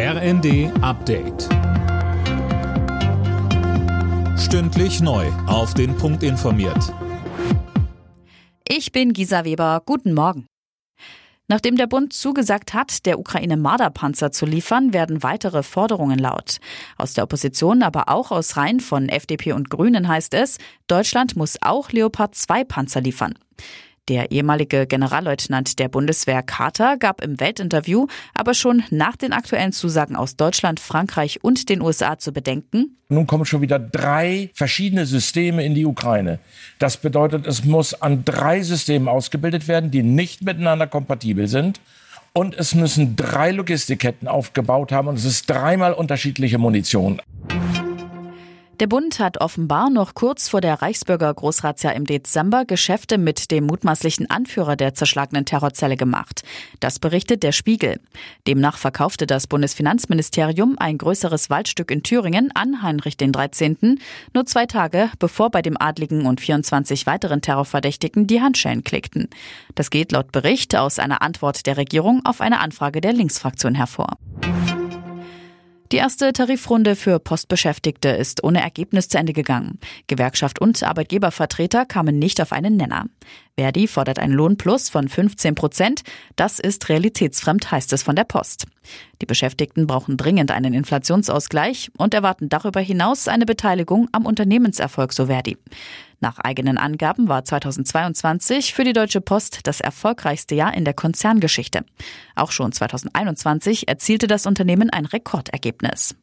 RND Update. Stündlich neu. Auf den Punkt informiert. Ich bin Gisa Weber. Guten Morgen. Nachdem der Bund zugesagt hat, der Ukraine Marderpanzer zu liefern, werden weitere Forderungen laut. Aus der Opposition, aber auch aus Reihen von FDP und Grünen heißt es, Deutschland muss auch Leopard 2 Panzer liefern. Der ehemalige Generalleutnant der Bundeswehr Carter gab im Weltinterview aber schon nach den aktuellen Zusagen aus Deutschland, Frankreich und den USA zu bedenken. Nun kommen schon wieder drei verschiedene Systeme in die Ukraine. Das bedeutet, es muss an drei Systemen ausgebildet werden, die nicht miteinander kompatibel sind. Und es müssen drei Logistikketten aufgebaut haben und es ist dreimal unterschiedliche Munition. Der Bund hat offenbar noch kurz vor der Reichsbürger Großratsjahr im Dezember Geschäfte mit dem mutmaßlichen Anführer der zerschlagenen Terrorzelle gemacht. Das berichtet der Spiegel. Demnach verkaufte das Bundesfinanzministerium ein größeres Waldstück in Thüringen an Heinrich den 13. nur zwei Tage bevor bei dem Adligen und 24 weiteren Terrorverdächtigen die Handschellen klickten. Das geht laut Bericht aus einer Antwort der Regierung auf eine Anfrage der Linksfraktion hervor. Die erste Tarifrunde für Postbeschäftigte ist ohne Ergebnis zu Ende gegangen. Gewerkschaft und Arbeitgebervertreter kamen nicht auf einen Nenner. Verdi fordert einen Lohnplus von 15 Prozent. Das ist realitätsfremd, heißt es von der Post. Die Beschäftigten brauchen dringend einen Inflationsausgleich und erwarten darüber hinaus eine Beteiligung am Unternehmenserfolg, so Verdi. Nach eigenen Angaben war 2022 für die Deutsche Post das erfolgreichste Jahr in der Konzerngeschichte. Auch schon 2021 erzielte das Unternehmen ein Rekordergebnis.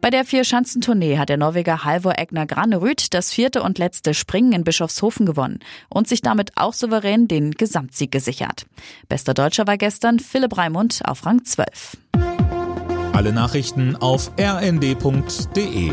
Bei der Vier-Schanzentournee hat der Norweger Halvor Egner Granerüth das vierte und letzte Springen in Bischofshofen gewonnen und sich damit auch souverän den Gesamtsieg gesichert. Bester Deutscher war gestern Philipp Raimund auf Rang 12. Alle Nachrichten auf rnd.de